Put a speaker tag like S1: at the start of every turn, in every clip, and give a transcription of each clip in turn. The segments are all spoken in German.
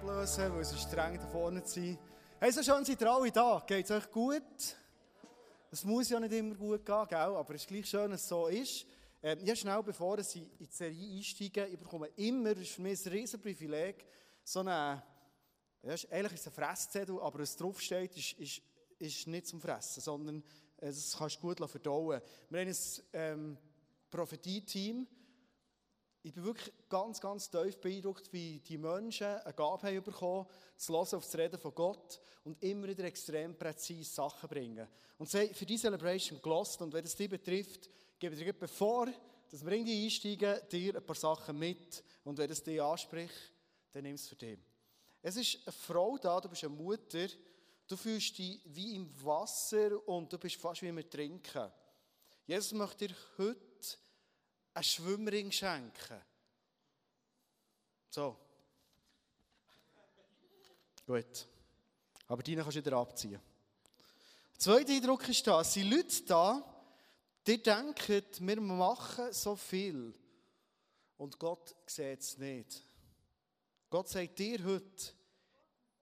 S1: ablösen, weil es ist streng da vorne zu sein. Hey, so schön seid ihr alle da. Geht es euch gut? Es muss ja nicht immer gut gehen, gell? aber es ist gleich schön, dass es so ist. Ähm, ja, schnell, bevor ich in die Serie einsteige, ich bekomme immer, das ist für mich ein Riesenprivileg, so eine, ja, eigentlich ist es ein Fresszettel, aber was draufsteht, ist, ist, ist nicht zum Fressen, sondern äh, das kannst du gut verdauen. Wir haben ein ähm, Prophetie-Team, ich bin wirklich ganz, ganz tief beeindruckt, wie die Menschen eine Gabe haben bekommen, zu hören auf das Reden von Gott und immer wieder extrem präzise Sachen bringen. Und sie haben für diese Celebration gelost und wenn es dich betrifft, gebe ich dir bevor, dass wir irgendwie einsteigen, dir ein paar Sachen mit und wenn es dich anspricht, dann nimm es für dich. Es ist eine Frau da, du bist eine Mutter, du fühlst dich wie im Wasser und du bist fast wie im Trinken. Jesus möchte dir heute einen Schwimmring schenken. So. Gut. Aber deinen kannst du wieder abziehen. Der zweite Eindruck ist da, es sind Leute da, die denken, wir machen so viel. Und Gott sieht es nicht. Gott sagt dir heute,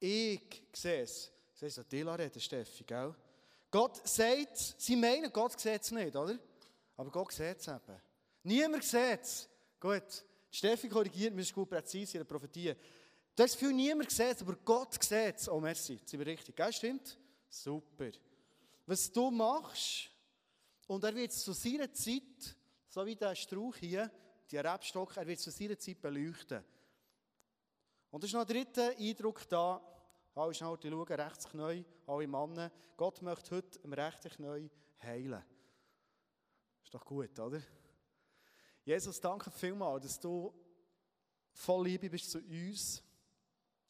S1: ich sehe es. Das heißt, dir reden, Steffi, gell? Gott sagt, sie meinen, Gott sieht es nicht, oder? Aber Gott sieht es eben. Niemand sieht es. Gut, Steffi korrigiert, mir ist gut präzise in der Prophetie. Du hast viel niemand sieht aber Gott sieht es. Oh, merci, jetzt sind wir richtig. Gell, stimmt? Super. Was du machst, und er wird zu seiner Zeit, so wie der Strauch hier, der Rebstock, er wird zu seiner Zeit beleuchten. Und es ist noch ein dritter Eindruck da. Alle schnell schauen, rechts Knie, alle Männer. Gott möchte heute im rechten Knie heilen. Ist doch gut, oder? Jesus, danke vielmals, dass du voll Liebe bist zu uns.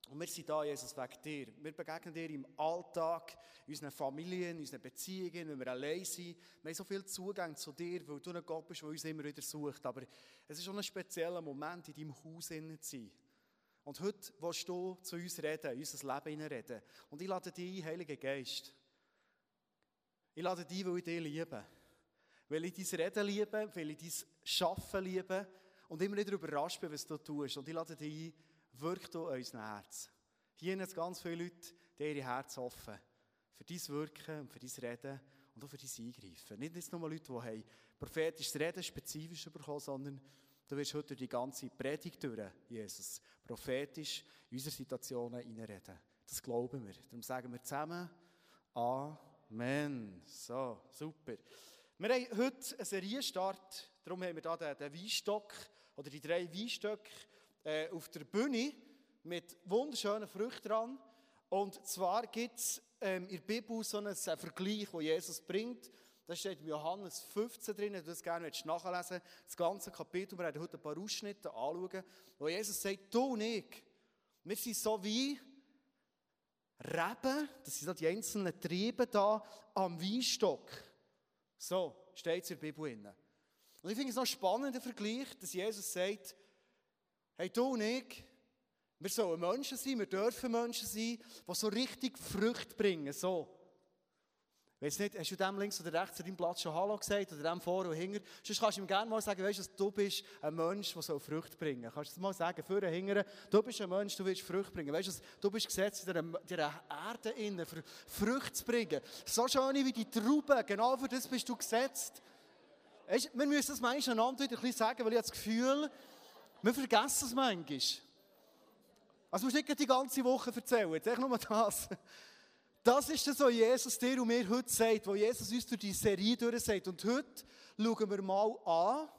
S1: Und wir sind da, Jesus, wegen dir. Wir begegnen dir im Alltag, in unseren Familien, in unseren Beziehungen, wenn wir allein sind. Wir haben so viel Zugang zu dir, weil du ein Gott bist, der uns immer wieder sucht. Aber es ist schon ein spezieller Moment, in deinem Haus zu sein. Und heute willst du zu uns reden, in unser Leben reden. Und ich lade dich ein, Heiliger Geist. Ich lade dich, weil ich dich liebe. Weil ich dein Reden liebe, weil ich dein Schaffen liebe und immer wieder überrascht bin, was du tust. Und ich lade dich ein, wirk du unser Herz. Hier sind ganz viele Leute, die ihre Herzen offen für dein Wirken und für dein Reden und auch für dein Eingreifen. Nicht jetzt nur Leute, die haben prophetisches Reden spezifisch bekommen, sondern du wirst heute durch die ganze Predigt durch, Jesus, prophetisch in unsere Situationen hineinreden. Das glauben wir. Darum sagen wir zusammen Amen. So, super. Wir haben heute einen Serienstart, darum haben wir hier den, den Weinstock oder die drei Weinstöcke äh, auf der Bühne mit wunderschönen Früchten dran. Und zwar gibt es ähm, in der Bibel so einen, Vergleich, den Jesus bringt. Da steht in Johannes 15 drin, wenn du das gerne nachlesen Das ganze Kapitel, wir werden heute ein paar Ausschnitte anschauen, wo Jesus sagt, du und ich, wir sind so wie Reben, das sind die einzelnen Triebe da am Weinstock. So steht es in der Bibel. Und ich finde es noch spannend, der Vergleich, dass Jesus sagt, hey, du und ich, wir sollen Menschen sein, wir dürfen Menschen sein, die so richtig Früchte bringen, so. Weißt nicht, hast du dem links oder rechts an deinem Platz schon Hallo gesagt oder dem vor und hinter? Sonst kannst du ihm gerne mal sagen, weißt du, du bist ein Mensch, der so Frucht bringen soll. Kannst du das mal sagen, vor und hinter? Du bist ein Mensch, du willst Frucht bringen. Weißt du, du bist gesetzt in dieser Erde innen, für Frucht zu bringen. So schön wie die Trauben, genau für das bist du gesetzt. Weißt, wir müssen das manchmal einander wieder ein bisschen sagen, weil ich das Gefühl, wir vergessen es manchmal. Also musst du nicht die ganze Woche erzählen, jetzt nur das. Das ist das, was Jesus dir und mir heute sagt, was Jesus uns durch die Serie durch sagt. Und heute schauen wir mal an,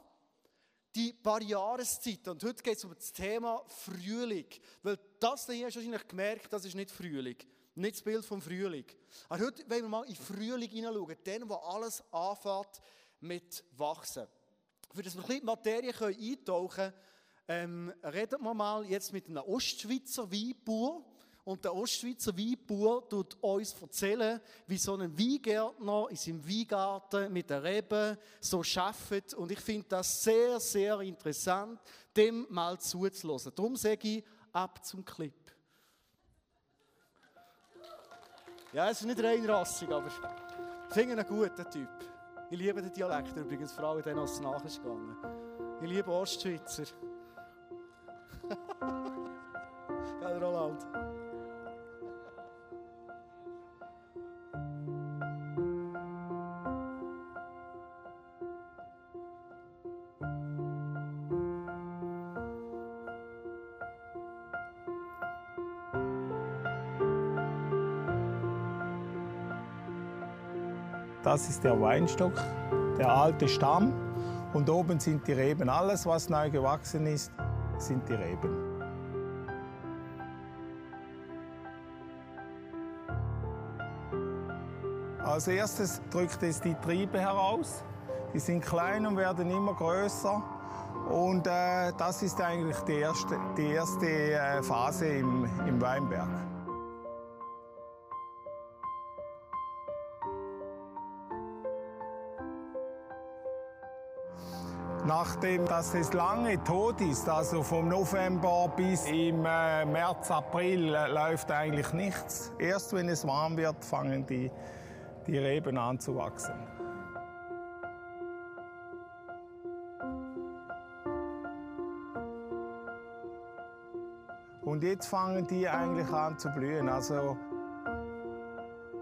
S1: die paar Jahreszeiten. Und heute geht es um das Thema Frühling. Weil das hier hast du wahrscheinlich gemerkt, das ist nicht Frühling. Nicht das Bild vom Frühling. Aber heute wollen wir mal in Frühling hineinschauen. Dann, wo alles anfängt mit Wachsen. Für das wir ein bisschen in die Materie eintauchen können, ähm, reden wir mal jetzt mit einem Ostschweizer Weinbauer. Und der Ostschweizer Weinbauer tut uns erzählen, wie so ein Weingärtner in seinem Weingarten mit der Rebe so arbeitet. Und ich finde das sehr, sehr interessant, dem mal zuzulassen. Darum sage ich, ab zum Clip. Ja, es ist nicht rein rassig, aber ich finde ihn einen guten Typ. Ich liebe den Dialekt übrigens, vor allem den, als es Ich liebe Ostschweizer. Roland.
S2: Das ist der Weinstock, der alte Stamm. Und oben sind die Reben. Alles, was neu gewachsen ist, sind die Reben. Als erstes drückt es die Triebe heraus. Die sind klein und werden immer größer. Und äh, das ist eigentlich die erste, die erste äh, Phase im, im Weinberg. Nachdem dass es lange tot ist, also vom November bis im äh, März, April äh, läuft eigentlich nichts. Erst wenn es warm wird, fangen die, die Reben an zu wachsen. Und jetzt fangen die eigentlich an zu blühen. Also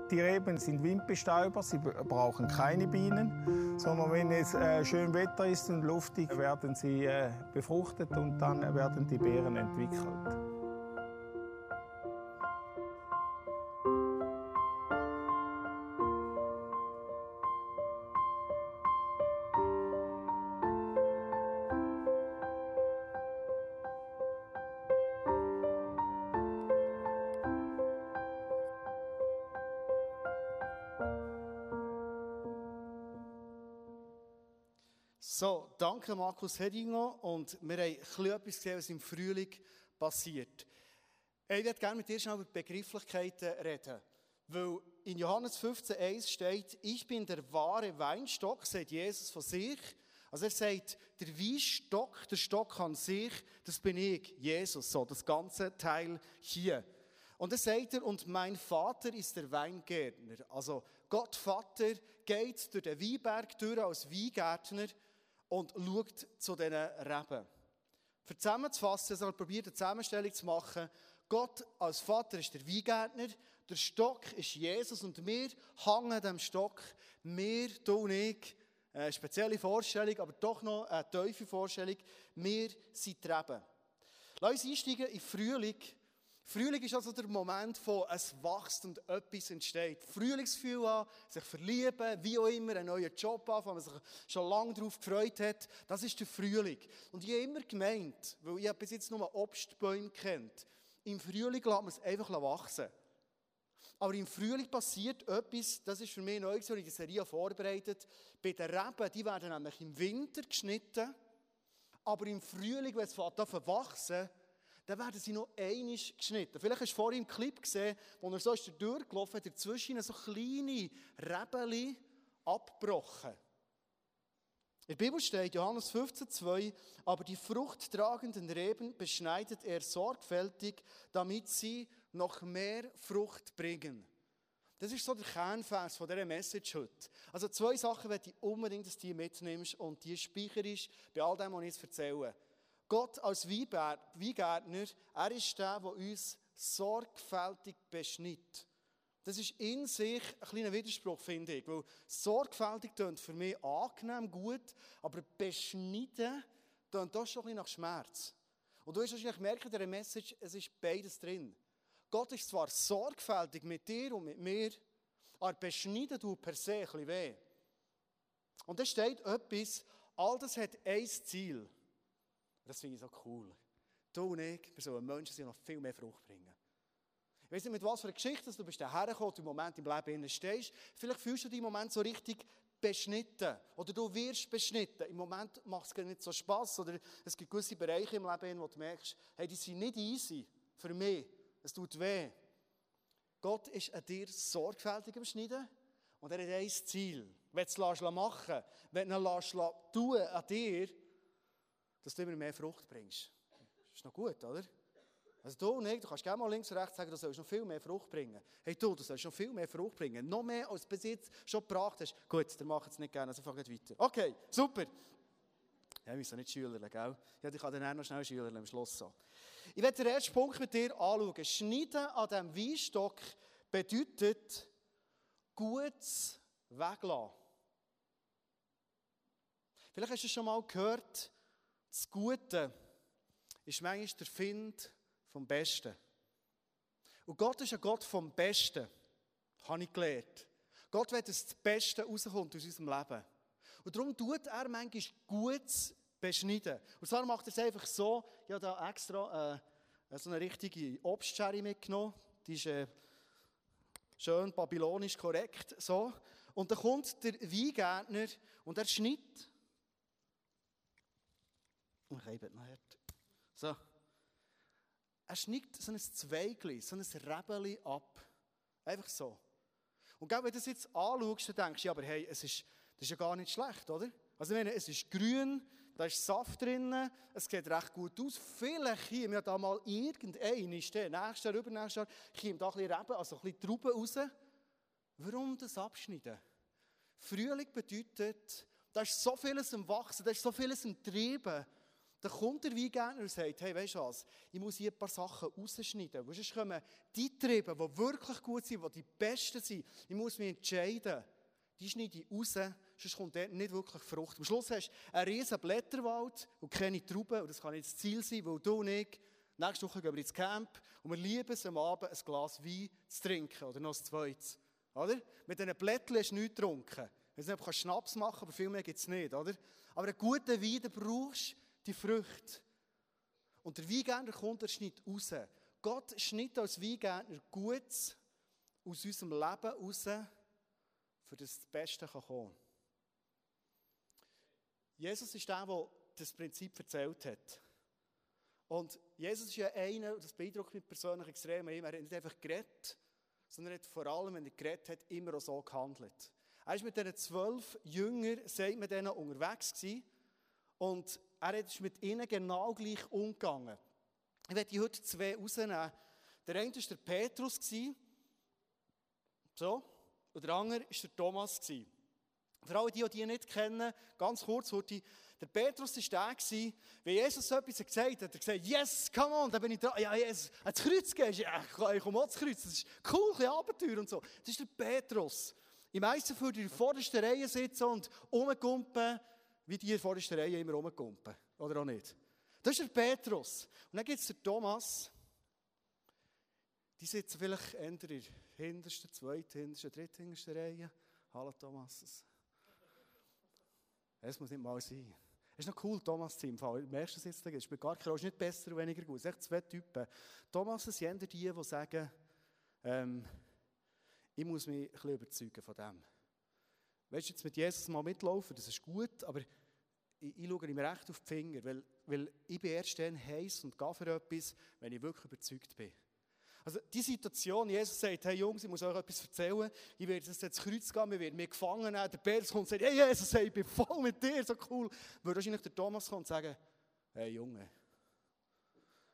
S2: die Reben sind Windbestäuber, sie brauchen keine Bienen, sondern wenn es äh, schön Wetter ist und luftig, werden sie äh, befruchtet und dann werden die Beeren entwickelt.
S1: So, danke Markus Hedingo und wir haben etwas gesehen, was im Frühling passiert. Ich würde gerne mit dir schnell über die Begrifflichkeiten reden. Weil in Johannes 15,1 steht, ich bin der wahre Weinstock, sagt Jesus von sich. Also er sagt, der Weinstock, der Stock an sich, das bin ich, Jesus, so, das ganze Teil hier. Und dann sagt er, und mein Vater ist der Weingärtner. Also Gott Vater geht durch den Weinberg durch als Weingärtner und schaut zu diesen Reben. Für zusammenzufassen, also probiert eine Zusammenstellung zu machen. Gott als Vater ist der Weingärtner, der Stock ist Jesus und wir hängen dem Stock, wir, du und ich, eine spezielle Vorstellung, aber doch noch eine tiefe Vorstellung, wir sind die Reben. Lass uns einsteigen in Frühling. Frühling ist also der Moment, wo es wächst und etwas entsteht. Frühlingsgefühl haben, sich verlieben, wie auch immer, einen neuen Job haben, wo man sich schon lange darauf gefreut hat. Das ist der Frühling. Und ich habe immer gemeint, weil ich bis jetzt nur Obstbäume kennt, im Frühling lässt man es einfach wachsen. Aber im Frühling passiert etwas, das ist für mich neu, so in der Serie vorbereitet. Bei den Reben, die werden nämlich im Winter geschnitten, aber im Frühling, wenn es fängt an zu wachsen, dann werden sie noch einisch geschnitten. Vielleicht hast du vorhin im Clip gesehen, wo er so ist durchgelaufen hat, dazwischen so kleine Rebeli abgebrochen. In der Bibel steht, Johannes 15,2, aber die fruchttragenden Reben beschneidet er sorgfältig, damit sie noch mehr Frucht bringen. Das ist so der Kernvers von dieser Message heute. Also zwei Sachen möchte ich unbedingt, dass du mitnimmst und die speicherst bei all dem, was ich jetzt erzähle. Gott als Weingärtner, er ist der, der uns sorgfältig beschnitt. Das ist in sich ein kleiner Widerspruch, finde ich. Weil sorgfältig klingt für mich angenehm, gut, aber beschneiden klingt doch schon ein bisschen nach Schmerz. Und du wirst wahrscheinlich merken, dieser Message, es ist beides drin. Gott ist zwar sorgfältig mit dir und mit mir, aber beschneiden tut per se ein bisschen weh. Und da steht etwas, all das hat ein Ziel. Das finde ich so cool. Du und ich, wir sollen Menschen sind noch viel mehr Frucht bringen. Ich weiß nicht, mit was für einer Geschichte du bist hergekommen, im Moment im Leben stehst. Vielleicht fühlst du dich im Moment so richtig beschnitten. Oder du wirst beschnitten. Im Moment macht es nicht so Spass. Oder es gibt gewisse Bereiche im Leben, wo du merkst, hey, die sind nicht easy für mich. Es tut weh. Gott ist an dir sorgfältig am Schneiden und er hat ein Ziel. Wenn du es machen lässt, wenn du ihn tun an dir, dass du immer mehr Frucht bringst. Das ist noch gut, oder? Also du und ich, du kannst gerne mal links und rechts sagen, du sollst noch viel mehr Frucht bringen. Hey du, du sollst noch viel mehr Frucht bringen. Noch mehr als jetzt schon gebracht hast. Gut, dann mach es nicht gerne, also fang weiter. Okay, super. Ja, wir müssen nicht schülerle, gell? Ja, ich kann dann auch noch schnell schülerle am Schluss so. Ich werde den ersten Punkt mit dir anschauen. Schneiden an diesem Weinstock bedeutet Gutes weglassen. Vielleicht hast du schon mal gehört, das Gute ist manchmal der Find vom Besten. Und Gott ist ein Gott vom Besten, habe ich gelernt. Gott will, dass das Beste rauskommt aus unserem Leben. Und darum tut er manchmal Gutes beschneiden. Und zwar macht er es einfach so, ich habe da extra äh, so eine richtige Obstcherry mitgenommen, die ist äh, schön babylonisch korrekt, so. Und dann kommt der Weingärtner und er schneidet. Ich habe noch hart. So. Er schneidet so ein Zweigli, so ein Rebeli ab. Einfach so. Und wenn du das jetzt anschaust, dann denkst du, ja, aber hey, es ist, das ist ja gar nicht schlecht, oder? Also ich meine, es ist grün, da ist Saft drin, es sieht recht gut aus. Vielleicht kommt ja da mal irgendein, nächstes Jahr, übernächstes Jahr, kommt da ein bisschen Reben, also ein bisschen Trauben raus. Warum das abschneiden? Frühling bedeutet, da ist so vieles im Wachsen, da ist so vieles im Treiben. Dann kommt der Weingärtner und sagt, hey, weißt du was, ich muss hier ein paar Sachen rausschneiden. Weil sonst kommen die Triebe, die wirklich gut sind, die die besten sind. Ich muss mich entscheiden. Die schneide ich raus, sonst kommt dort nicht wirklich Frucht. Am Schluss hast du einen riesen Blätterwald und keine Trauben. Und das kann nicht das Ziel sein, weil du und ich, nächste Woche gehen wir ins Camp und wir lieben es am Abend, ein Glas Wein zu trinken oder noch ein zweites. Oder? Mit diesen Blättern hast du nichts getrunken. Ich weiß nicht, ob du Schnaps machen kannst, aber viel mehr gibt es nicht. Oder? Aber einen guten Wein brauchst du die Früchte. Und der Weingärtner kommt, er schneidet raus. Gott schneidet als Weingärtner Gutes aus unserem Leben raus, für das Beste kommen kann. Jesus ist der, der das Prinzip erzählt hat. Und Jesus ist ja einer, das beeindruckt mich persönlich extrem, er hat nicht einfach geredet, sondern er hat vor allem, wenn er geredet hat, immer auch so gehandelt. Er war mit diesen zwölf Jüngern, sagt man denen, unterwegs gewesen, und er ist mit ihnen genau gleich umgegangen. Ich werde heute zwei rausnehmen. Der eine war der Petrus, so, und der andere war der Thomas. Für alle, die, die ihn nicht kennen, ganz kurz, heute, der Petrus war der, wenn Jesus etwas gesagt hat, hat er gesagt, yes, come on, dann bin ich dran, ja, Jesus, ans Kreuz gehst, ja, ich komme ans Kreuz, das ist cool, ein Abenteuer und so. Das ist der Petrus. Im meisten würde in der vordersten Reihe sitzen und rumkumpen, wie die in der Reihe immer rumkumpen. Oder auch nicht? Das ist der Petrus. Und dann gibt es den Thomas. Die sitzen vielleicht eher in der hintersten, zweithintersten, dritthintersten Reihe. Hallo Thomas. Es muss nicht mal sein. Es ist noch cool, Thomas zu im Fall. Merkst du das jetzt? Es ist gar kein, ist nicht besser oder weniger gut. Es sind echt zwei Typen. Thomas sind die, die sagen, ähm, ich muss mich ein bisschen überzeugen von dem. Weißt du, jetzt mit Jesus mal mitlaufen, das ist gut, aber ich, ich schaue ihm recht auf die Finger, weil, weil ich bin erst dann heiß und gehe für etwas, wenn ich wirklich überzeugt bin. Also die Situation, Jesus sagt, hey Jungs, ich muss euch etwas erzählen, ich werde jetzt ins Kreuz gehen, wir werden mich gefangen nehmen, der Petrus kommt und sagt, hey Jesus, hey, ich bin voll mit dir, so cool. Würde wahrscheinlich der Thomas kommen und sagen, hey Junge,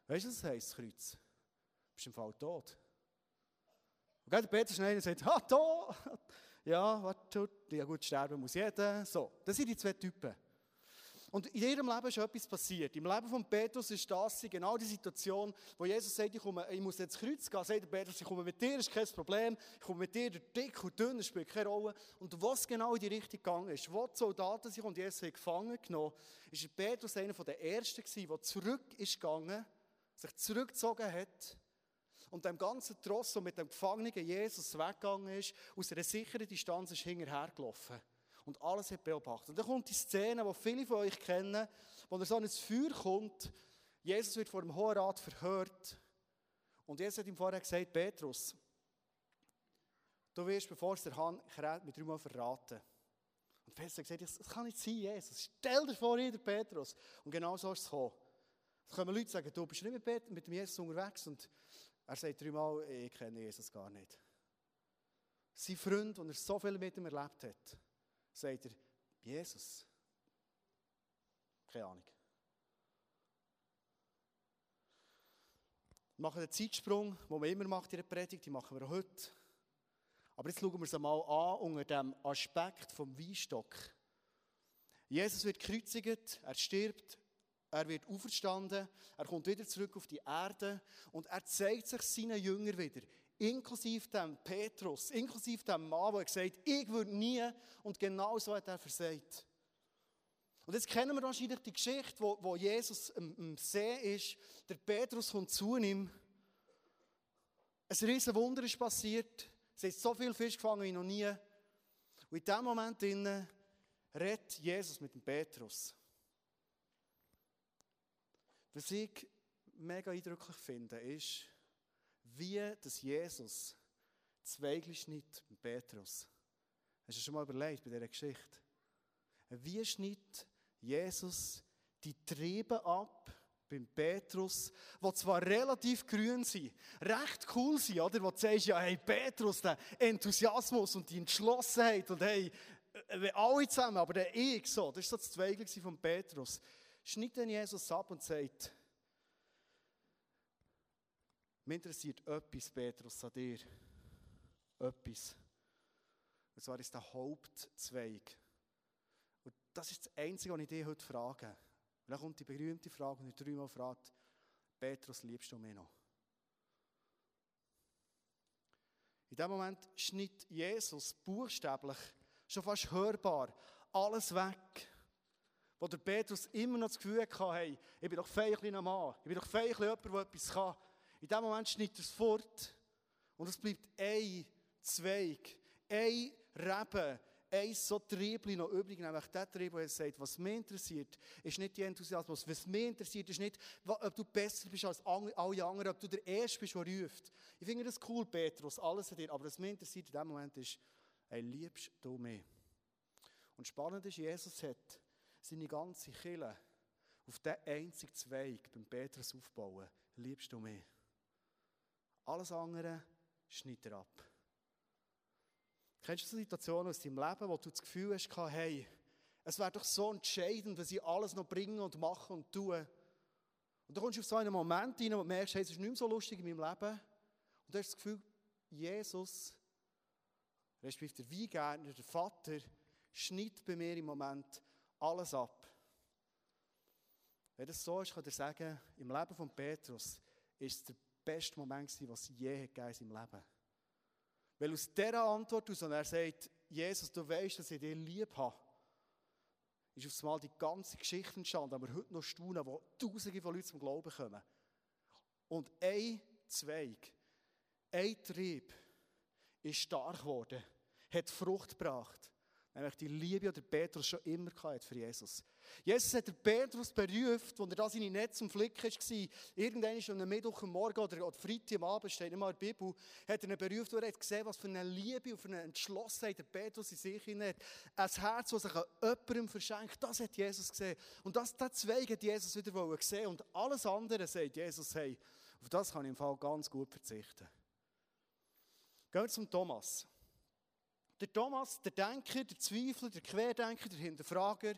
S1: weißt du, was das heisst, das Kreuz? Du bist im Fall tot. Und der Petrus schnell und sagt, ha, tot! Ja, warte, ja gut, sterben muss jeder. So, das sind die zwei Typen. Und in ihrem Leben ist etwas passiert. Im Leben von Petrus ist das genau die Situation, wo Jesus sagt, ich, komme, ich muss jetzt Kreuz gehen. Sagt Petrus, ich komme mit dir, ist kein Problem. Ich komme mit dir, der dick und dünn, spielt keine Rolle. Und was genau in die Richtung gegangen ist, wo die Soldaten sich und Jesus gefangen genommen ist Petrus einer der Ersten gewesen, der zurück ist gegangen, sich zurückgezogen hat und dem ganzen Tross, der mit dem Gefangenen Jesus weggegangen ist, aus einer sicheren Distanz ist hinterhergelaufen und alles hat beobachtet. Und dann kommt die Szene, die viele von euch kennen, wo er so ins Feuer kommt. Jesus wird vor dem Hohen Rat verhört. Und Jesus hat ihm vorher gesagt, Petrus, du wirst, bevor es der Hahn kräht, mit dreimal verraten. Und Petrus hat gesagt, das kann nicht sein, Jesus. Stell dir vor, jeder Petrus. Und genau so ist es gekommen. Es kommen Leute sagen, du bist nicht mit, mit dem Jesus unterwegs. Und er sagt dreimal, ich kenne Jesus gar nicht. Sein Freund, und er so viel mit ihm erlebt hat, sagt er, Jesus. Keine Ahnung. Wir machen einen Zeitsprung, den man immer macht in der Predigt, die machen wir heute. Aber jetzt schauen wir es einmal an unter dem Aspekt vom Weinstock. Jesus wird gekreuzigt, er stirbt, er wird auferstanden, er kommt wieder zurück auf die Erde und er zeigt sich seinen Jüngern wieder, inklusive dem Petrus, inklusive dem Mann, der gesagt hat, ich würde nie, und genau so hat er versagt. Und jetzt kennen wir wahrscheinlich die Geschichte, wo, wo Jesus am, am See ist, der Petrus kommt zu ihm, ein riesen Wunder ist passiert, es hat so viel Fisch gefangen wie noch nie. Und in diesem Moment redet Jesus mit dem Petrus. Was ich mega eindrücklich finde, ist, wie das Jesus Zweigli schneidet mit Petrus. Hast du schon mal überlegt bei dieser Geschichte? Wie schneidet Jesus die Triebe ab beim Petrus, die zwar relativ grün sind, recht cool sind, oder? Wo du sagst, ja, hey, Petrus, der Enthusiasmus und die Entschlossenheit und hey, äh, alle zusammen, aber der ich so, das war so das Zweigli von Petrus. Schneidet dann Jesus ab und sagt, mich interessiert etwas, Petrus, an dir. Etwas. Und zwar ist der Hauptzweig. Und das ist das Einzige, was ich dich heute frage. Und dann kommt die berühmte Frage, und ich dreimal fragt, Petrus, liebst du mich noch? In dem Moment schneidet Jesus buchstäblich, schon fast hörbar, alles weg. Wo der Petrus immer noch das Gefühl hatte, hey, ich bin doch fein ein Mann, ich bin doch fein jemand, der etwas kann. In dem Moment schneidet er es fort und es bleibt ein Zweig, ein Reben, ein so Triebli noch übrig, nämlich der Trieb, der sagt, was mich interessiert, ist nicht die Enthusiasmus. Was mich interessiert, ist nicht, ob du besser bist als alle anderen, ob du der Erste bist, der ruft. Ich finde das cool, Petrus, alles an dir. Aber was mich interessiert in dem Moment ist, hey, liebst du mich? Und spannend ist, Jesus hat seine ganze Kille auf diesen einzigen Zweig beim Petrus aufbauen. Liebst du mich? Alles andere schneidet er ab. Kennst du so Situationen aus deinem Leben, wo du das Gefühl hast, hey, es wäre doch so entscheidend, was ich alles noch bringe und mache und tue. Und dann kommst du auf so einen Moment rein, du merkst, hey, es ist nicht mehr so lustig in meinem Leben. Und du hast das Gefühl, Jesus, respektive der Weingärtner, der Vater, schneidet bei mir im Moment alles ab. Wenn das so ist, kann ich sagen, im Leben von Petrus ist es der beste Moment gewesen, was je gegeben in seinem Leben. Weil aus dieser Antwort aus, und er sagt, Jesus, du weißt, dass ich dich lieb habe, ist auf einmal die ganze Geschichte entstanden, aber heute noch staunen, wo Tausende von Leuten zum Glauben kommen. Und ein Zweig, ein Trieb ist stark geworden, hat Frucht gebracht. Nämlich die Liebe, die Petrus schon immer hatte für Jesus. Jesus hat den Petrus berufen, als er da seine Netze am Flicken war. Irgendwann am am Morgen oder, oder Freitag am Abend, steht immer in der Bibel, hat er ihn berufen und hat gesehen, was für eine Liebe und für eine Entschlossenheit der Petrus in sich hat. Ein Herz, das sich an jemandem verschenkt, das hat Jesus gesehen. Und das, das Zweig hat Jesus wieder gesehen. Und alles andere sagt Jesus, hey, auf das kann ich im Fall ganz gut verzichten. Gehen wir zum Thomas. Der Thomas, der Denker, der Zweifler, der Querdenker, der Hinterfrager.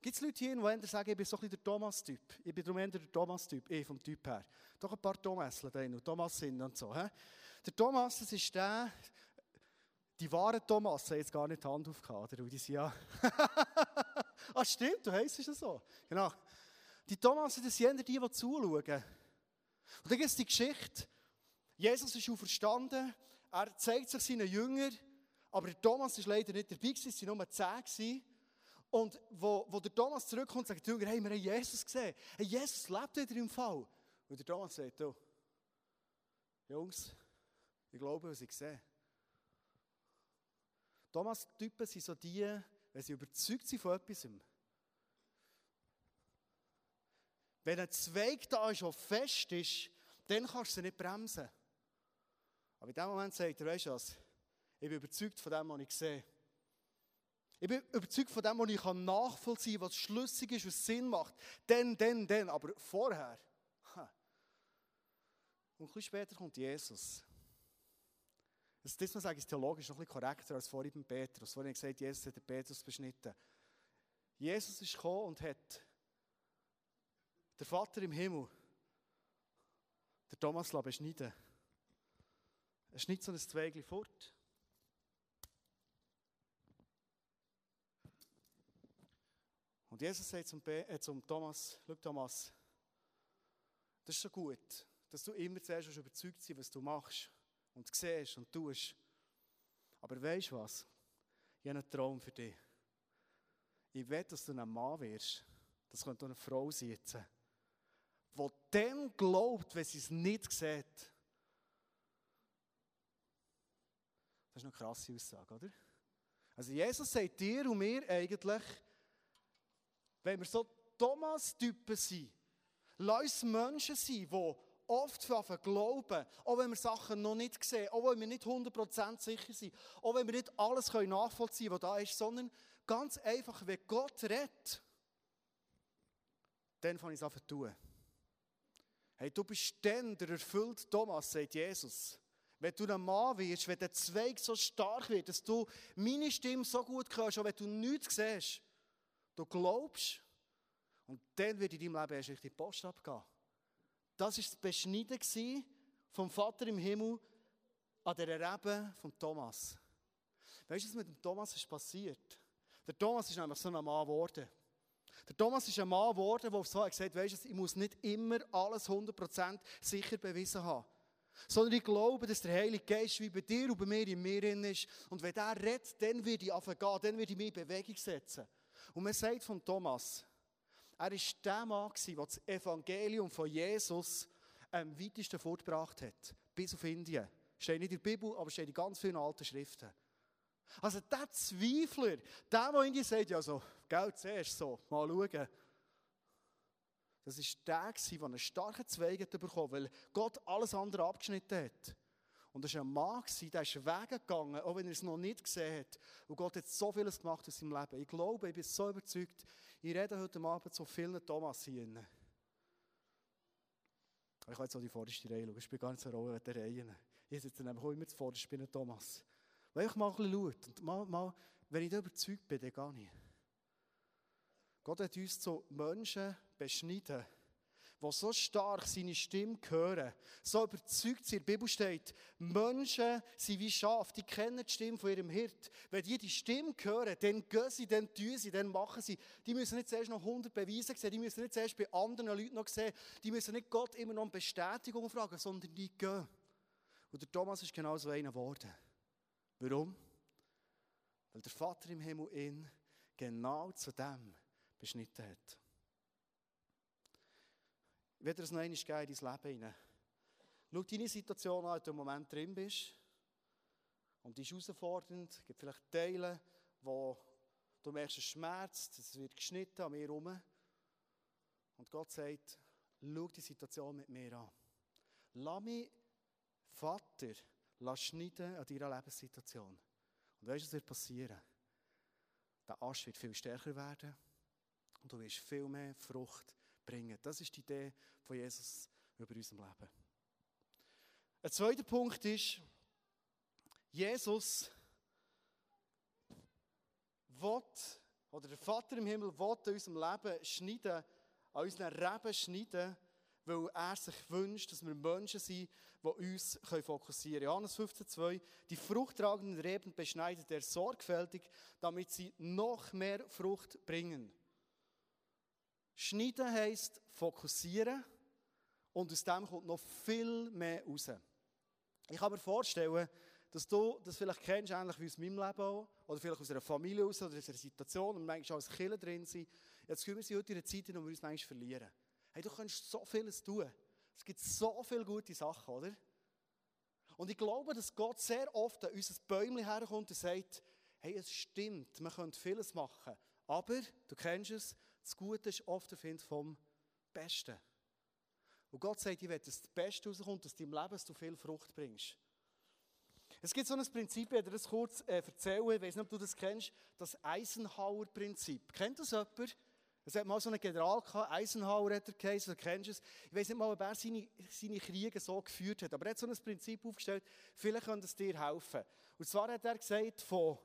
S1: Gibt es Leute hier, die sagen, ich bin so ein bisschen der Thomas-Typ? Ich bin darum eher der Thomas-Typ, eh vom Typ her. Doch ein paar Thomasler da noch, Thomassinnen und so. He? Der Thomas, das ist der, die wahren Thomas haben jetzt gar nicht die Hand aufgehauen, oder? die sind ja... ah, stimmt, du heisst es so. Genau. Die Thomas, das sind die, die zuschauen. Und dann gibt es die Geschichte, Jesus ist auferstanden, er zeigt sich seinen Jüngern, aber der Thomas war leider nicht dabei, es waren nur zehn. Und wo, wo der Thomas zurückkommt, sagt der Jünger, hey, wir haben Jesus gesehen. Hey, Jesus lebt wieder im Fall. Und der Thomas sagt, oh, Jungs, ich glaube, was ich sehe. Thomas-Typen sind so die, wenn sie überzeugt sind von etwas. Wenn ein Zweig da ist, der fest ist, dann kannst du sie nicht bremsen. Aber in dem Moment sagt er, weißt du was? Ich bin überzeugt von dem, was ich sehe. Ich bin überzeugt von dem, was ich nachvollziehen kann, was schlüssig ist, was Sinn macht. Dann, dann, dann. Aber vorher. Und ein bisschen später kommt Jesus. Das, das muss ich ist theologisch noch ein bisschen korrekter als vorhin beim Petrus. Vorhin gesagt, Jesus hat den Petrus beschnitten. Jesus ist gekommen und hat der Vater im Himmel, der Thomas beschneiden. Er schneidet so ein Zweigli fort. Und Jesus sagt zum, Be äh, zum Thomas, schau Thomas, das ist so gut, dass du immer zuerst überzeugt sein was du machst und siehst und tust. Aber weißt du was? Ich habe einen Traum für dich. Ich will, dass du ein Mann wirst. Das könnte eine Frau jetzt. Die dem glaubt, wenn sie es nicht sieht. Das ist eine krasse Aussage, oder? Also Jesus sagt dir und mir eigentlich, wenn wir so Thomas-Typen sind, lass uns Menschen sein, die oft glauben, auch wenn wir Sachen noch nicht sehen, auch wenn wir nicht 100% sicher sind, auch wenn wir nicht alles nachvollziehen können, was da ist, sondern ganz einfach, wenn Gott redet, dann fange ich es an zu tun. Hey, du bist dann der erfüllte Thomas, sagt Jesus. Wenn du ein Mann wirst, wenn der Zweig so stark wird, dass du meine Stimme so gut hörst, auch wenn du nichts siehst, du glaubst, und dann wird in deinem Leben erst richtig die Post abgehen. Das war das Beschneiden vom Vater im Himmel an der Rebe von Thomas. Weißt du, was mit dem Thomas ist passiert? Der Thomas ist nämlich so ein Mann geworden. Der Thomas ist ein Mann geworden, der so gesagt hat, ich muss nicht immer alles 100% sicher bewiesen haben. Sondern ich glaube, dass der Heilige Geist wie bei dir und bei mir in mir ist. Und wenn er redet, dann wird ich anfangen dann wird ich mich in Bewegung setzen. Und man sagt von Thomas, er war der Mann, der das Evangelium von Jesus am weitesten fortgebracht hat. Bis auf Indien. Steht nicht in der Bibel, aber steht in ganz vielen alten Schriften. Also der Zweifler, der, der Indien sagt, ja so, Geld zuerst so, mal schauen. Das war der, der einen starken Zweig bekommen weil Gott alles andere abgeschnitten hat. Und das war ein Mann, der ist weggegangen, auch wenn er es noch nicht gesehen hat. Und Gott hat so vieles gemacht in seinem Leben. Ich glaube, ich bin so überzeugt, ich rede heute Abend so vielen Thomas hier. Ich kann jetzt auch die vorderste Reihe schauen. Ich bin gar nicht so roh in der Reihe. Ich sitze nämlich auch immer zuvorderst, ich bin Thomas. Weil ich mal ein bisschen schaue und mal, mal, wenn ich da überzeugt bin, dann gehe ich. Gott hat uns zu Menschen beschnitten, die so stark seine Stimme hören, so überzeugt sind. In der Bibel steht, Menschen sind wie Schafe, die kennen die Stimme von ihrem Hirt. Wenn die die Stimme hören, dann gehen sie, dann tun sie, dann machen sie. Die müssen nicht zuerst noch 100 Beweise sehen, die müssen nicht zuerst bei anderen Leuten noch sehen, die müssen nicht Gott immer noch um Bestätigung fragen, sondern die gehen. Und der Thomas ist genau so einer geworden. Warum? Weil der Vater im Himmel ihn genau zu dem beschnitten hat. Das noch einmal geben in dein Leben hinein. Schau deine Situation an, in du im Moment drin bist. Und die ist herausfordernd. Es gibt vielleicht Teile, wo du merkst, es schmerzt, es wird geschnitten an mir herum. Und Gott sagt, schau die Situation mit mir an. Lass mich, Vater, lass schneiden an deiner Lebenssituation. Und weißt du, was wird passieren? Der Asch wird viel stärker werden und du wirst viel mehr Frucht bringen. Das ist die Idee von Jesus über unserem Leben. Ein zweiter Punkt ist, Jesus will, oder der Vater im Himmel will in unserem Leben schneiden, an unseren Reben schneiden, weil er sich wünscht, dass wir Menschen sind, die uns fokussieren können. Johannes 15,2 Die fruchttragenden Reben beschneidet er sorgfältig, damit sie noch mehr Frucht bringen. Schneiden heisst fokussieren und aus dem kommt noch viel mehr raus. Ich kann mir vorstellen, dass du das vielleicht kennst, ähnlich wie aus meinem Leben auch, oder vielleicht aus einer Familie aus oder aus einer Situation, und manchmal als Kinder drin sind. Jetzt können wir sie heute in einer Zeit, in der wir uns manchmal verlieren. Hey, du kannst so vieles tun. Es gibt so viele gute Sachen, oder? Und ich glaube, dass Gott sehr oft an unser Bäumchen herkommt und sagt, hey, es stimmt, man könnte vieles machen. Aber, du kennst es, das Gute ist oft der Find vom Besten. Und Gott sagt, ich will, dass das Beste rauskommt, dass deinem Leben du viel Frucht bringst. Es gibt so ein Prinzip, ich werde das kurz äh, erzählen, ich weiß nicht, ob du das kennst, das Eisenhower-Prinzip. Kennt das jemand? Es hat mal so einen General gehabt, Eisenhower hat er geheißen, du kennst es. Ich weiß nicht mal, ob er seine, seine Kriege so geführt hat, aber er hat so ein Prinzip aufgestellt, vielleicht könnte es dir helfen. Und zwar hat er gesagt, von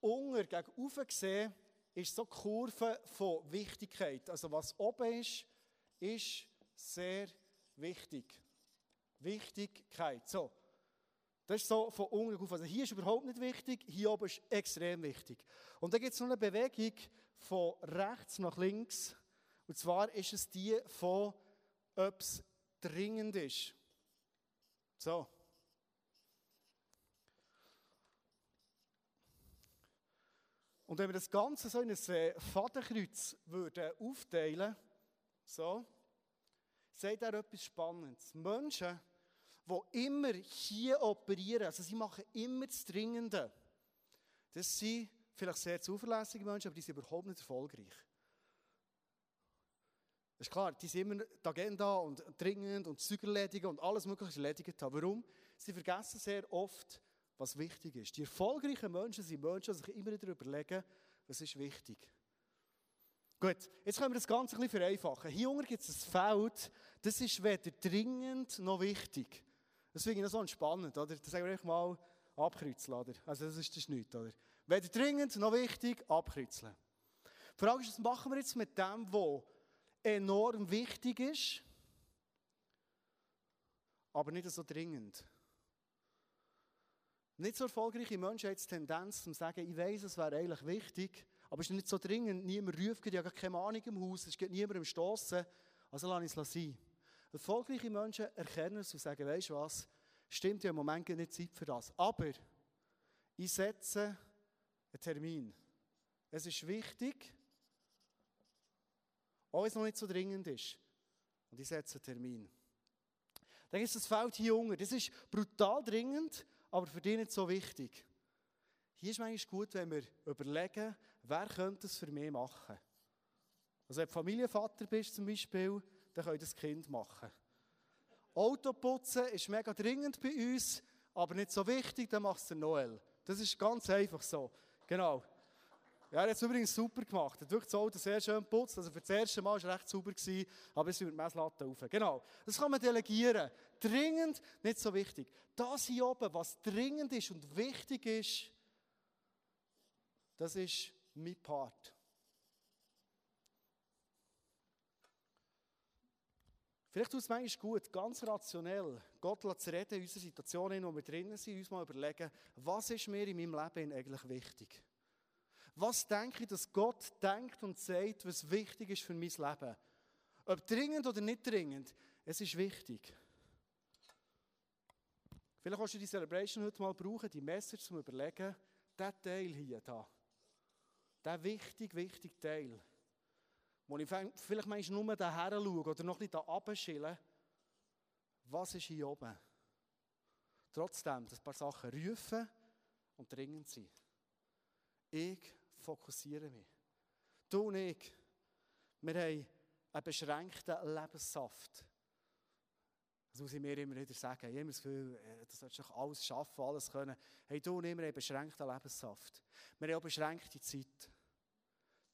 S1: unten gegen oben gesehen, ist so die Kurve von Wichtigkeit. Also was oben ist, ist sehr wichtig. Wichtigkeit. So. Das ist so von unten auf. Also hier ist überhaupt nicht wichtig, hier oben ist extrem wichtig. Und dann gibt es noch eine Bewegung von rechts nach links. Und zwar ist es die von, ob es dringend ist. So. Und wenn wir das Ganze so in ein äh, Fadenkreuz würden aufteilen, so, sagt er etwas Spannendes. Menschen, die immer hier operieren, also sie machen immer das Dringende, das sind vielleicht sehr zuverlässige Menschen, aber die sind überhaupt nicht erfolgreich. Das ist klar, die sind immer die Agenda und dringend und Zeug erledigen und alles Mögliche erledigt haben. Warum? Sie vergessen sehr oft, was wichtig ist. Die erfolgreichen Menschen sind Menschen, die sich immer wieder überlegen, was ist wichtig. Gut, jetzt können wir das Ganze ein bisschen vereinfachen. Hier unten gibt es ein Feld, das ist weder dringend noch wichtig. Das finde ich noch so entspannend, oder? Das sagen wir mal abkreuzeln, oder? Also das ist das nichts, oder? Weder dringend noch wichtig, abkreuzeln. Die Frage ist, was machen wir jetzt mit dem, was enorm wichtig ist, aber nicht so dringend? Nicht so erfolgreiche Menschen haben die Tendenz zu sagen, ich weiß, es wäre eigentlich wichtig, aber es ist nicht so dringend, niemand ruft, ich habe keine Ahnung im Haus, es geht niemand im Stossen, also lasse ich es sein. Erfolgreiche Menschen erkennen es und sagen, weißt du was, stimmt ja im Moment nicht Zeit für das, aber ich setze einen Termin. Es ist wichtig, auch wenn es noch nicht so dringend ist. Und ich setze einen Termin. Dann ist das Feld hier unten. Das ist brutal dringend, aber für dich nicht so wichtig. Hier ist es manchmal gut, wenn wir überlegen, wer könnte es für mich machen. Also wenn du Familienvater bist zum Beispiel, dann könnt das Kind machen. Autoputzen ist mega dringend bei uns, aber nicht so wichtig, dann macht es der Noel. Das ist ganz einfach so. Genau. Ja, er hat es übrigens super gemacht. Er hat wirklich das Auto sehr schön geputzt. Also für das erste Mal war es recht sauber, aber es ist mit Messlatte rauf. Genau. Das kann man delegieren. Dringend, nicht so wichtig. Das hier oben, was dringend ist und wichtig ist, das ist mein Part. Vielleicht tut es manchmal gut, ganz rationell, Gott zu reden in unserer Situation, in der wir drinnen sind, uns mal überlegen, was ist mir in meinem Leben eigentlich wichtig? Was denke ich, dass Gott denkt und sagt, was wichtig ist für mein Leben? Ob dringend oder nicht dringend, es ist wichtig. Vielleicht kannst du die Celebration heute mal brauchen, die Message zum Überlegen, der Teil hier, da, der wichtig, wichtige Teil, wo ich vielleicht manchmal nur daher schaue oder noch ein bisschen da runterschille, was ist hier oben? Trotzdem, dass ein paar Sachen rufen und dringend sind. Ich fokussiere mich. Du und ich, wir haben einen beschränkten Lebenssaft. Das muss ich mir immer wieder sagen. Ich habe immer das Gefühl, äh, das sollst du alles schaffen, alles können. Hey, du und ich, wir haben einen beschränkten Lebenssaft. Wir haben auch beschränkte Zeit.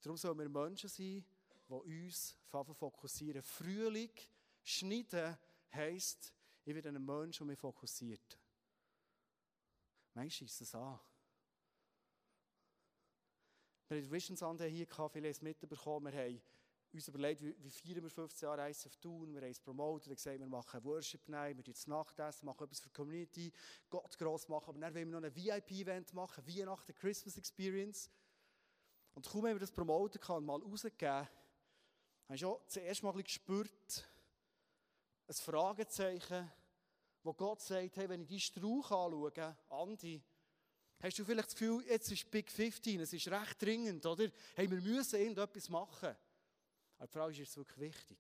S1: Darum sollen wir Menschen sein, die uns fokussieren. Frühling, schneiden, heisst, ich werde ein Mensch, der mich fokussiert. Manchmal ist es an. Wir haben Vision Sunday hier gehabt, viele haben es mitbekommen. Wir haben uns überlegt, wie, wie feiern wir 15 Jahre ISF tun. Wir haben es promotet, wir gesagt, wir machen Worship Night, wir jetzt Nachtessen, machen etwas für die Community, Gott gross machen. Aber dann wollen wir noch ein VIP-Event machen, Weihnachten, Christmas Experience. Und kaum haben wir das promoten und mal rausgegeben, habe ich schon zuerst mal gespürt, ein Fragezeichen, wo Gott sagt, hey, wenn ich die Strauch anschaue, Andi, Hast du vielleicht das Gefühl, jetzt ist Big 15, es ist recht dringend, oder? Hey, wir müssen irgendetwas machen. Aber die Frage ist, ist es wirklich wichtig?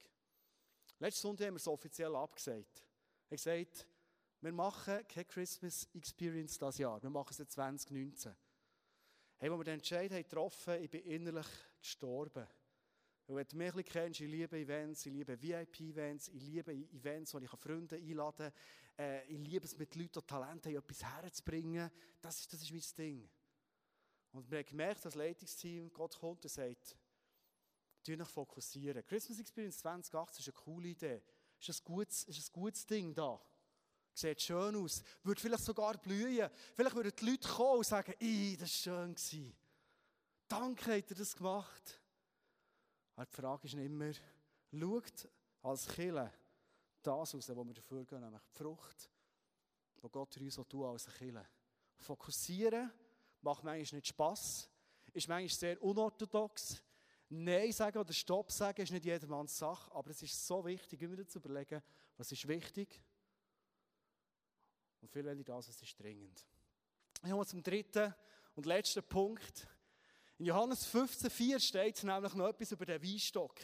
S1: Letzten Sonntag haben wir es offiziell abgesagt. Er gesagt, wir machen keine Christmas Experience dieses Jahr, wir machen es in 2019. Hey, als wir den Entscheid haben getroffen ich bin innerlich gestorben. Und wenn du mich kennst, ich liebe Events, ich liebe VIP-Events, ich liebe Events, wo ich Freunde einladen kann. Äh, ich liebe es, mit Leuten, die Talente haben, etwas herzubringen. Das ist, das ist mein Ding. Und wir haben gemerkt, das Leitungsteam, Gott kommt und sagt, tu dich fokussieren. Christmas Experience 2018 ist eine coole Idee. Ist ein gutes, ist ein gutes Ding da. Sieht schön aus. Würde vielleicht sogar blühen. Vielleicht würden die Leute kommen und sagen, das war schön. Danke, habt ihr das gemacht. Aber die Frage ist nicht immer, schaut als Killer das raus, wo wir dafür gehen, nämlich die Frucht, die Gott uns tun als Kirche. Fokussieren macht manchmal nicht Spass, ist manchmal sehr unorthodox. Nein sagen oder Stopp sagen ist nicht jedermanns Sache, aber es ist so wichtig, immer zu überlegen, was ist wichtig und viel weniger das, was ist dringend. Ich komme zum dritten und letzten Punkt. In Johannes 15,4 steht nämlich noch etwas über den Weinstock.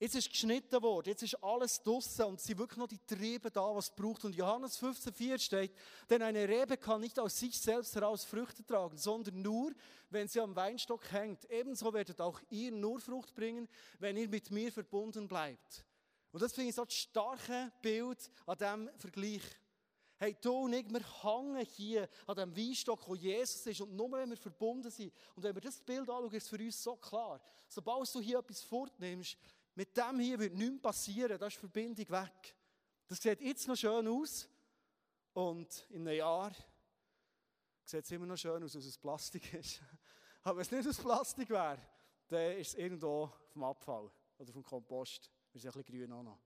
S1: Jetzt ist geschnitten worden, jetzt ist alles draussen und es sind wirklich noch die Triebe da, was es braucht. Und Johannes 15,4 steht, denn eine Rebe kann nicht aus sich selbst heraus Früchte tragen, sondern nur, wenn sie am Weinstock hängt. Ebenso werdet auch ihr nur Frucht bringen, wenn ihr mit mir verbunden bleibt. Und das finde ich so das starke Bild an diesem Vergleich. Hey, du und ich, wir hängen hier an dem Weinstock, wo Jesus ist. Und nur wenn wir verbunden sind, und wenn wir das Bild anschauen, ist es für uns so klar. Sobald du hier etwas fortnimmst, mit dem hier wird nichts passieren, da ist die Verbindung weg. Das sieht jetzt noch schön aus und in einem Jahr sieht es immer noch schön aus, als es Plastik ist. Aber wenn es nicht aus Plastik wäre, dann ist es irgendwo vom Abfall oder vom Kompost. Wir sind ein bisschen grün auch noch.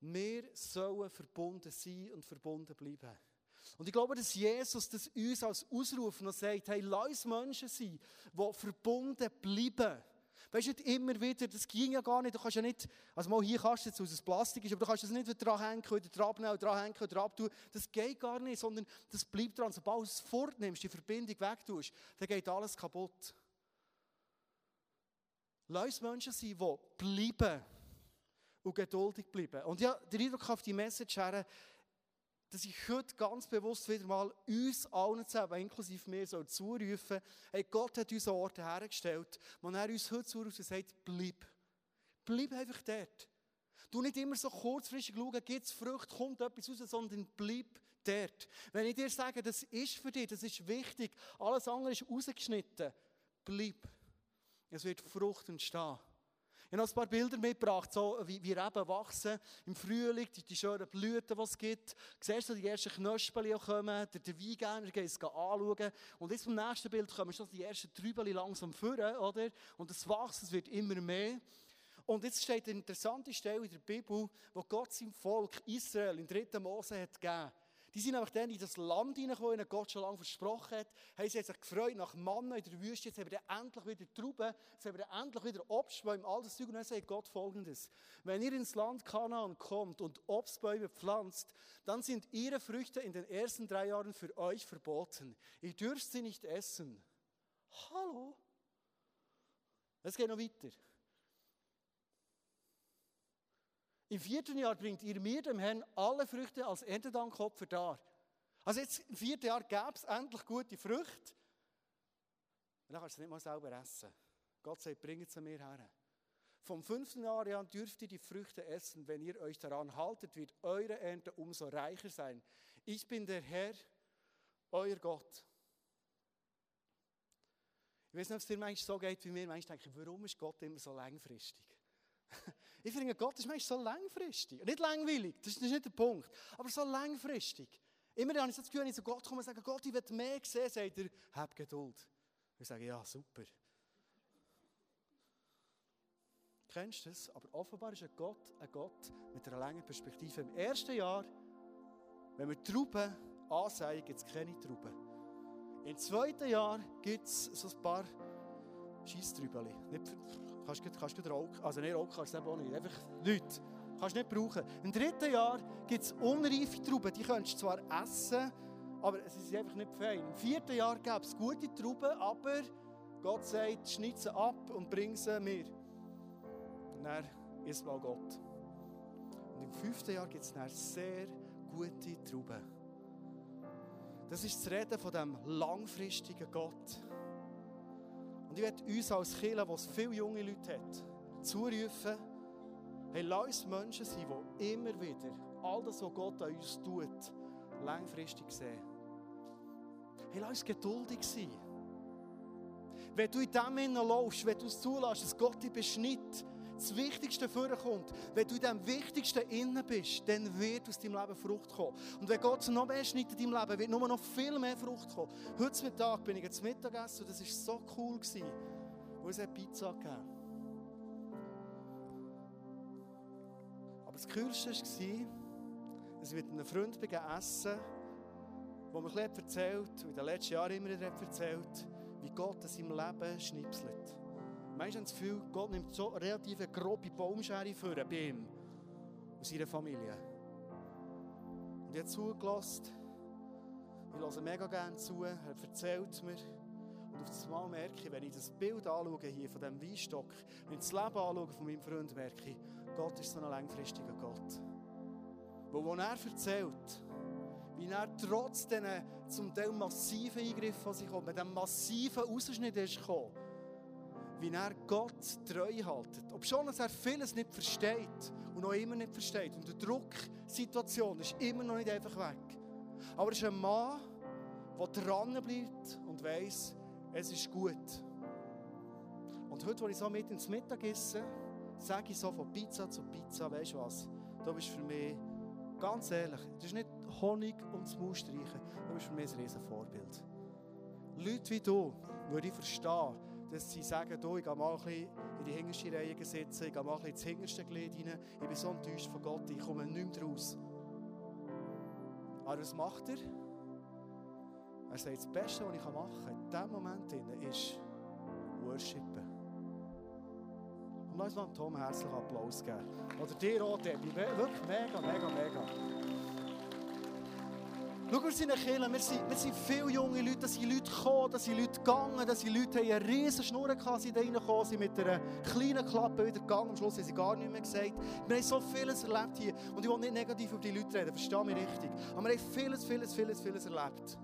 S1: Wir sollen verbunden sein und verbunden bleiben. Und ich glaube, dass Jesus das uns als Ausruf noch sagt, hey, lass Menschen sein, die verbunden bleiben. Weißt du, nicht immer wieder, das ging ja gar nicht, du kannst ja nicht, also mal hier kannst du jetzt, weil es Plastik ist, aber du kannst es nicht wieder dranhängen, wieder drannehmen, dranhängen, oder abtun. Das geht gar nicht, sondern das bleibt dran. Sobald du es fortnimmst, die Verbindung wegtust, dann geht alles kaputt. Lass Menschen sein, die bleiben und geduldig bleiben. Und ja, der Eindruck auf die Message her, dass ich heute ganz bewusst wieder mal uns allen zusammen, inklusive mir, soll zurufen, hey, Gott hat uns an Orte hergestellt, wo er uns heute zuruft und sagt, bleib. Bleib einfach dort. Du nicht immer so kurzfristig schauen, gibt es Frucht, kommt etwas raus, sondern bleib dort. Wenn ich dir sage, das ist für dich, das ist wichtig, alles andere ist rausgeschnitten, bleib. Es wird Frucht entstehen. Ich habe noch ein paar Bilder mitgebracht, so wie, wie Reben wachsen im Frühling, die, die schönen Blüten, die es gibt. Du siehst du die ersten Knöspel kommen, der, der Weingärtner geht es anschauen. Und jetzt beim nächsten Bild kommen schon die ersten Trübel langsam führen, oder? Und es wächst, es wird immer mehr. Und jetzt steht eine interessante Stelle in der Bibel, wo Gott seinem Volk Israel in 3. Mose hat gegeben. Die sind nämlich dann in das Land hineingekommen, das Gott schon lange versprochen hat. Haben sie sich gefreut nach Mannen in der Wüste. Jetzt haben wir endlich wieder Trauben, jetzt haben wir endlich wieder Obstbäume, all das Zeug. Und dann sagt Gott folgendes. Wenn ihr ins Land Kanaan kommt und Obstbäume pflanzt, dann sind ihre Früchte in den ersten drei Jahren für euch verboten. Ihr dürft sie nicht essen. Hallo? Es geht noch weiter. Im vierten Jahr bringt ihr mir, dem Herrn, alle Früchte als Erntedankopfer dar. Also jetzt im vierten Jahr gäbe es endlich gute Früchte. Und dann kannst du es nicht mal selber essen. Gott sagt, bringt sie mir her. Vom fünften Jahr an dürft ihr die Früchte essen. Wenn ihr euch daran haltet, wird eure Ernte umso reicher sein. Ich bin der Herr, euer Gott. Ich weiß nicht, ob es dir manchmal so geht wie mir. Manchmal denke ich, warum ist Gott immer so langfristig? Ich finde, Gott ist manchmal so langfristig. Nicht langweilig, das ist nicht der Punkt. Aber so langfristig. Immer habe ich das Gefühl, wenn ich zu Gott komme und sage, Gott, ich will mehr sehen, sagt er, hab Geduld. Ich sage, ja, super. Kennst du das? Aber offenbar ist ein Gott ein Gott mit einer langen Perspektive. Im ersten Jahr, wenn wir Trauben ansehen, gibt es keine Trauben. Im zweiten Jahr gibt es so ein paar Scheisstrübeli. Kannst du kannst du rauchen, also nicht rauchen kannst du auch nicht, einfach nichts. Kannst du nicht brauchen. Im dritten Jahr gibt es unreife Trauben, die kannst du zwar essen, aber sie sind einfach nicht fein. Im vierten Jahr gibt es gute Trauben, aber Gott sagt, schneid sie ab und bring sie mir. Und dann ist mal Gott. Und im fünften Jahr gibt es dann sehr gute Trauben. Das ist das Reden von dem langfristigen Gott. Und ich werde uns als Kirche, es viele junge Leute hat, zurufen, hey, lass uns Menschen sein, die immer wieder all das, was Gott an uns tut, langfristig sehen. Hey, lass uns geduldig sein. Wenn du in dem Innen laufst, wenn du es zulässt, dass Gott dich beschnitt, das Wichtigste vorkommt, wenn du in dem Wichtigsten innen bist, dann wird aus deinem Leben Frucht kommen. Und wenn Gott noch mehr schneidet in deinem Leben, wird nur noch viel mehr Frucht kommen. Heute Mittag bin ich jetzt Mittagessen und das war so cool, gewesen, wo es eine Pizza gab. Aber das Coolste war, dass ich mit einem Freund essen wo mir erzählt, und in den letzten Jahren immer erzählt, wie Gott in seinem Leben schnipselt. Manchmal das Gefühl, Gott nimmt so eine relativ grobe Baumschere für bei ihm und seiner Familie. Und ich habe zugelassen, ich höre mega gerne zu, er erzählt mir, und auf das Mal merke ich, wenn ich das Bild anschaue hier von diesem Weinstock, wenn ich das Leben anschaue von meinem Freund, merke ich, Gott ist so ein langfristiger Gott. Wo, wo er erzählt, wie er trotz diesen zum Teil massiven Eingriffen, die kommen, mit diesem massiven Ausschnitt ist gekommen, wie er Gott treu hält. Ob schon er vieles nicht versteht und noch immer nicht versteht. Und die Drucksituation ist immer noch nicht einfach weg. Aber es ist ein Mann, der dranbleibt und weiss, es ist gut. Und heute, als ich so mit ins Mittagessen, sage ich so von Pizza zu Pizza, weißt du was? Du bist für mich, ganz ehrlich, das ist nicht Honig ums Maul streichen, du bist für mich ein riesen Vorbild. Leute wie du würde ich verstehen, dass sie sagen, du, ich gehe mal ein bisschen in die hinterste Reihe sitzen, ich gehe mal ein bisschen ins hinterste Glied rein, ich bin so enttäuscht von Gott, ich komme nicht mehr raus. Aber was macht er? Er sagt, das Beste, was ich machen kann, in diesem Moment ist worshipen. Und lass mal Tom herzlichen Applaus geben. Oder dir auch, Debbie. Wirklich mega, mega, mega. Schau, wir sind eine Kirche, wir sind, wir sind viele junge Leute, da sind Leute gekommen, da sind Leute gegangen, da sind Leute, die eine riesen Schnur sie da reingekommen sind mit einer kleinen Klappe wieder gegangen, am Schluss haben sie gar nichts mehr gesagt. Wir haben so vieles erlebt hier und ich will nicht negativ über die Leute reden, verstehe mich richtig. Aber wir haben vieles, vieles, vieles, vieles erlebt.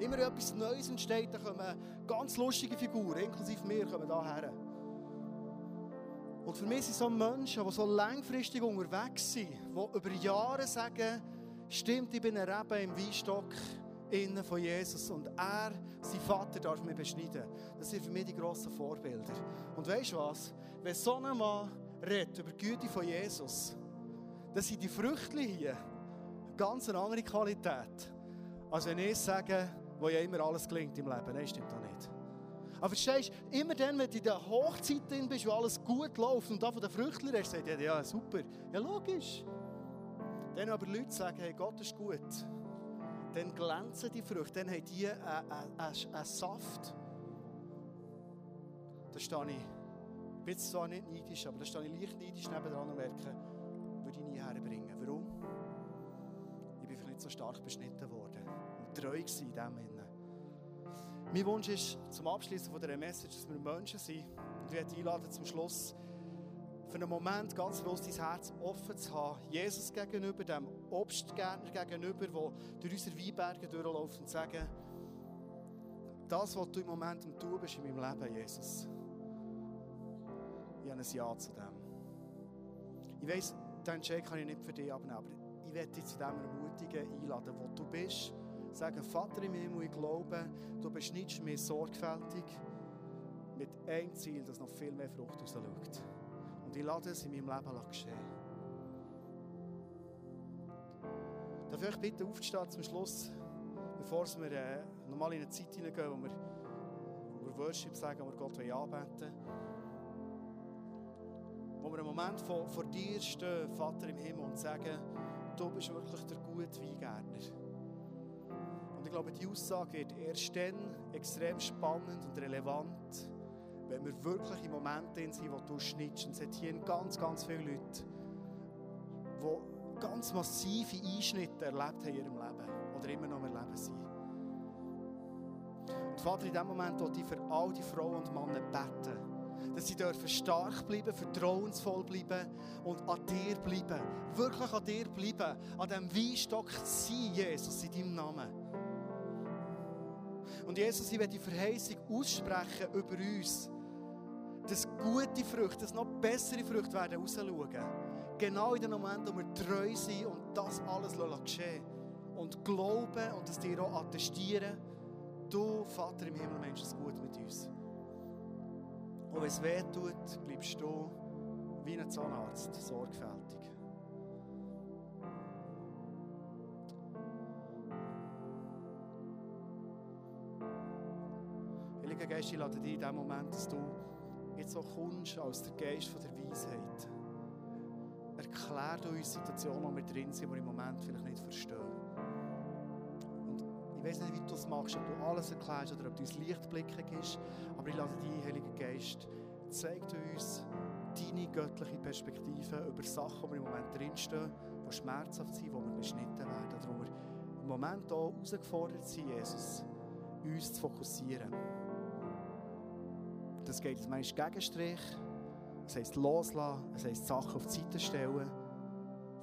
S1: Immer etwas Neues entsteht, da kommen ganz lustige Figuren, inklusive mir, kommen da her. Und für mich sind so Menschen, die so langfristig unterwegs sind, die über Jahre sagen, stimmt, ich bin ein Rebe im Weinstock innen von Jesus und er, sein Vater, darf mich beschneiden. Das sind für mich die grossen Vorbilder. Und weißt du was? Wenn so ein Mann redet über die Güte von Jesus, dann sind die Früchte hier eine ganz andere Qualität, als wenn ich sage, wo ja immer alles gelingt im Leben. Nein, stimmt doch nicht. Aber verstehst du, immer dann, wenn du in der Hochzeit drin bist, wo alles gut läuft und da von den Früchten redest, sagst du, ja, super, ja, logisch. Dann aber Leute sagen, hey, Gott ist gut, dann glänzen die Früchte, dann haben die einen Saft. Da stehe ich, ich bin zwar nicht neidisch, aber da stehe ich leicht neidisch nebenan und merke, würde ich nie herbringen. Warum? Ich bin vielleicht nicht so stark beschnitten worden und treu gewesen in dem Sinne. Mein Wunsch ist, zum Abschließen von dieser Message, dass wir Menschen sind und wir einladen zum Schluss, für einen Moment ganz bewusst dein Herz offen zu haben, Jesus gegenüber, dem Obstgärtner gegenüber, der durch unsere Weinberge durchläuft und sagen, das, was du im Moment am tun bist in meinem Leben, Jesus, ich habe ein Ja zu dem. Ich weiss, den Check kann ich nicht für dich abnehmen, aber ich werde dich zu dem ermutigen, einladen, wo du bist. Sagen, Vater im Himmel, ich glaube, du beschneidest mich sorgfältig mit einem Ziel, dass noch viel mehr Frucht rausschaut. Und ich lade es in meinem Leben geschehen. Darf ich euch bitte aufzustehen zum Schluss, bevor wir äh, nochmal in eine Zeit hineingehen, wo wir, wo wir Worship sagen, wo wir Gott anbeten wollen. Wo wir einen Moment vor, vor dir stehen, Vater im Himmel, und sagen, du bist wirklich der gute Weingärtner. Und ich glaube, die Aussage wird erst dann extrem spannend und relevant, wenn wir wirklich im Moment sind, wo du schnittst. Und es hat hier ganz, ganz viele Leute, die ganz massive Einschnitte erlebt haben in ihrem Leben oder immer noch im Leben sind. Und Vater, in dem Moment will ich für all die Frauen und Männer beten, dass sie dürfen stark bleiben, vertrauensvoll bleiben und an dir bleiben. Wirklich an dir bleiben, an diesem Weinstock sein, Jesus, in deinem Namen. Und Jesus, ich werde die Verheißung aussprechen über uns, dass gute Früchte, dass noch bessere Früchte werden rausschauen. Genau in dem Moment, wo wir treu sind und das alles geschehen Und glauben und es dir auch attestieren, du, Vater im Himmel, Mensch, es gut mit uns. Und wenn es weh tut, bleibst du wie ein Zahnarzt, sorgfältig. Heiliger Geist, ich lade dich in dem Moment, dass du jetzt so kommst als der Geist von der Weisheit. erklär du uns Situationen, wo wir drin sind, die wir im Moment vielleicht nicht verstehen. Und ich weiß nicht, wie du das machst, ob du alles erklärst oder ob du uns Lichtblicke gibst, aber ich lade dich, Heiliger Geist, zeig uns deine göttliche Perspektive über Sachen, die wir im Moment drinstehen, die schmerzhaft sind, wo wir beschnitten werden, oder wo wir im Moment auch herausgefordert sind, Jesus, uns zu fokussieren. Das geht jetzt manchmal Gegenstrich, das heisst loslassen, das heisst Sachen auf die Seite stellen,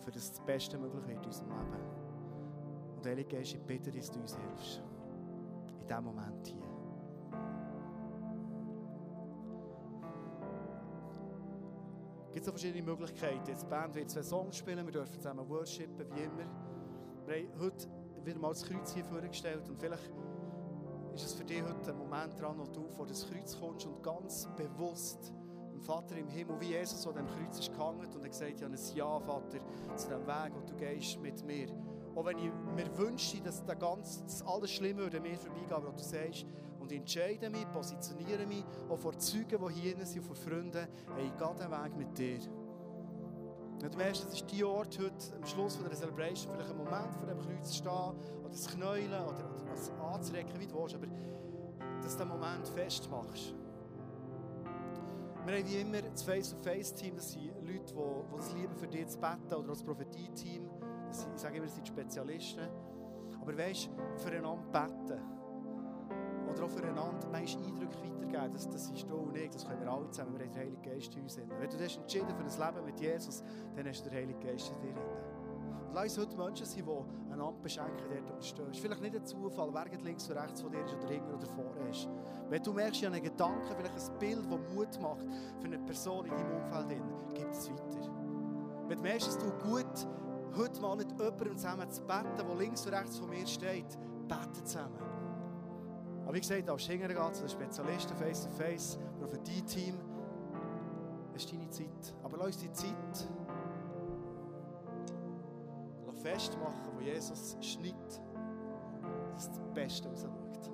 S1: für das das Beste möglich wird in unserem Leben. Und Heilige Geist, ich bitte, dass du uns hilfst. In diesem Moment hier. Es gibt so verschiedene Möglichkeiten. Jetzt die Band wird zwei Songs spielen, wir dürfen zusammen worshipen, wie immer. Wir haben heute wieder mal das Kreuz hier vorgestellt und vielleicht ist es für dich heute ein Moment dran, wo du vor das Kreuz kommst und ganz bewusst dem Vater im Himmel, wie Jesus an dem Kreuz ist gehangen und er gesagt ja ein Ja, Vater, zu dem Weg, wo du gehst mit mir. Auch wenn ich mir wünsche, dass das, ganze, das alles Schlimme würde mir vorbeigehen, aber du sagst, und entscheide mich, positioniere mich, auch vor Zeugen, die hier sind, vor Freunden, hey, ich gehe den Weg mit dir. Und du merkst, das ist die Ort heute, am Schluss von der Celebration, vielleicht einen Moment vor dem Kreuz zu stehen, oder das Knäulen, oder, oder das anzurecken, wie du willst, aber dass du den Moment festmachst. Wir haben wie immer das Face-to-Face-Team, das sind Leute, die, die es lieben, für dich zu beten, oder das Prophetie-Team, ich sage immer, das sind Spezialisten. Aber weißt du, füreinander beten, oder auch füreinander manchmal Eindrücke weitergeben. Das, das ist du und ich, das können wir alle zusammen. Wir haben den Heiligen Geist in uns. Wenn du dich entschieden für ein Leben mit Jesus, dann hast du den Heiligen Geist in dir. Und lass uns heute Menschen sein, die einander beschenken, dort wo du stehst. Vielleicht nicht ein Zufall, wer links oder rechts von dir ist oder hinten oder vorne ist. Wenn du merkst, habe einen Gedanken, vielleicht ein Bild, das Mut macht für eine Person in deinem Umfeld, gib es weiter. Wenn du merkst, dass du gut heute mal mit jemandem zusammen zu beten, der links und rechts von mir steht, bete zusammen. Aber wie gesagt, als Schinger geht zu den Spezialisten, face-to-face, Prophetie-Team. Das ist deine Zeit. Aber lass uns die Zeit festmachen, wo Jesus dass das Beste rausschaut.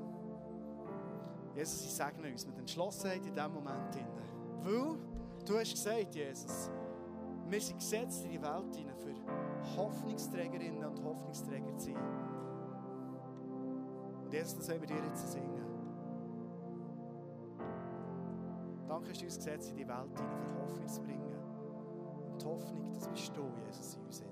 S1: Jesus, ich segne uns mit Entschlossenheit in diesem Moment. Weil du hast gesagt, Jesus, wir sind gesetzt in die Welt hinein, für Hoffnungsträgerinnen und Hoffnungsträger zu sein. Und Jesus, sollen wir dir jetzt singen. Danke, dass du uns gesetzt in die Welt hinein, für Hoffnung zu bringen. Und die Hoffnung, das bist du, Jesus, in uns.